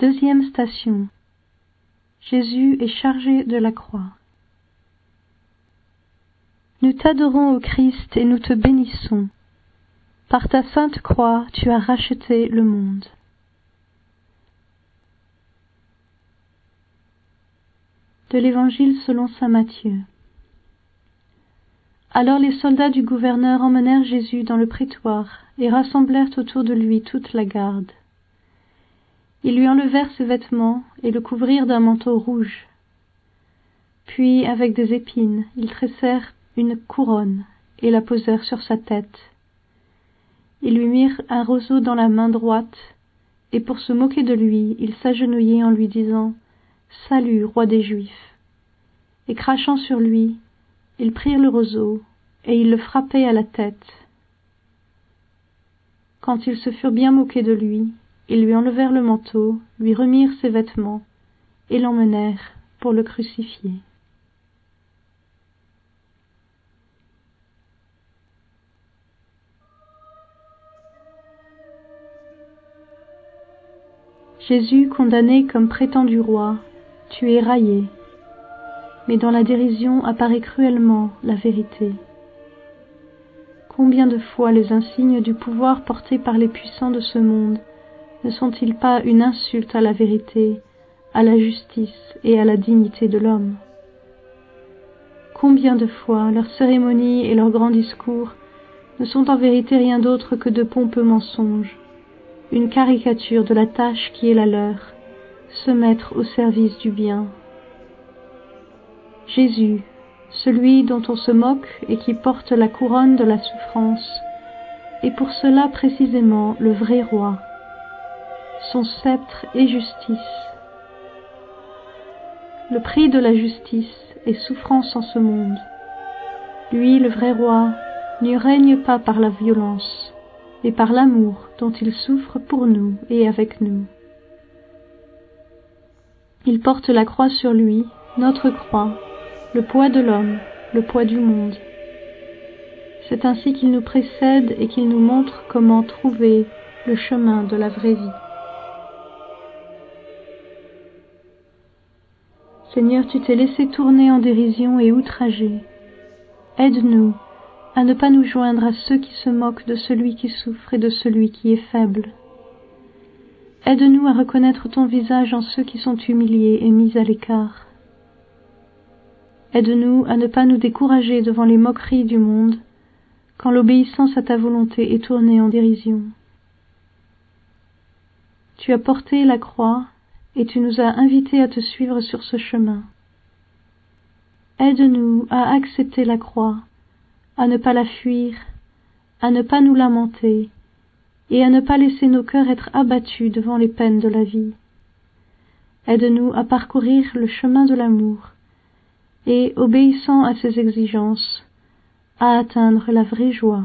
Deuxième station. Jésus est chargé de la croix. Nous t'adorons ô Christ et nous te bénissons. Par ta sainte croix tu as racheté le monde. De l'Évangile selon saint Matthieu. Alors les soldats du gouverneur emmenèrent Jésus dans le prétoire et rassemblèrent autour de lui toute la garde. Ils lui enlevèrent ses vêtements et le couvrirent d'un manteau rouge. Puis, avec des épines, ils tressèrent une couronne et la posèrent sur sa tête. Ils lui mirent un roseau dans la main droite, et pour se moquer de lui, ils s'agenouillaient en lui disant Salut, roi des Juifs. Et crachant sur lui, ils prirent le roseau, et ils le frappaient à la tête. Quand ils se furent bien moqués de lui, ils lui enlevèrent le manteau, lui remirent ses vêtements, et l'emmenèrent pour le crucifier. Jésus, condamné comme prétendu roi, tu es raillé, mais dans la dérision apparaît cruellement la vérité. Combien de fois les insignes du pouvoir porté par les puissants de ce monde ne sont-ils pas une insulte à la vérité, à la justice et à la dignité de l'homme? Combien de fois leurs cérémonies et leurs grands discours ne sont en vérité rien d'autre que de pompeux mensonges, une caricature de la tâche qui est la leur, se mettre au service du bien? Jésus, celui dont on se moque et qui porte la couronne de la souffrance, est pour cela précisément le vrai roi, son sceptre est justice. Le prix de la justice est souffrance en ce monde. Lui, le vrai roi, n'y règne pas par la violence, mais par l'amour dont il souffre pour nous et avec nous. Il porte la croix sur lui, notre croix, le poids de l'homme, le poids du monde. C'est ainsi qu'il nous précède et qu'il nous montre comment trouver le chemin de la vraie vie. Seigneur, tu t'es laissé tourner en dérision et outrager. Aide-nous à ne pas nous joindre à ceux qui se moquent de celui qui souffre et de celui qui est faible. Aide-nous à reconnaître ton visage en ceux qui sont humiliés et mis à l'écart. Aide-nous à ne pas nous décourager devant les moqueries du monde, quand l'obéissance à ta volonté est tournée en dérision. Tu as porté la croix et tu nous as invités à te suivre sur ce chemin. Aide-nous à accepter la croix, à ne pas la fuir, à ne pas nous lamenter, et à ne pas laisser nos cœurs être abattus devant les peines de la vie. Aide-nous à parcourir le chemin de l'amour, et, obéissant à ses exigences, à atteindre la vraie joie.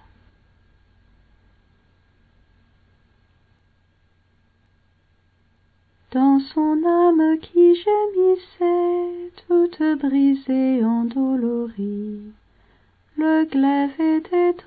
Dans son âme qui gémissait, toute brisée, endolorie, le glaive était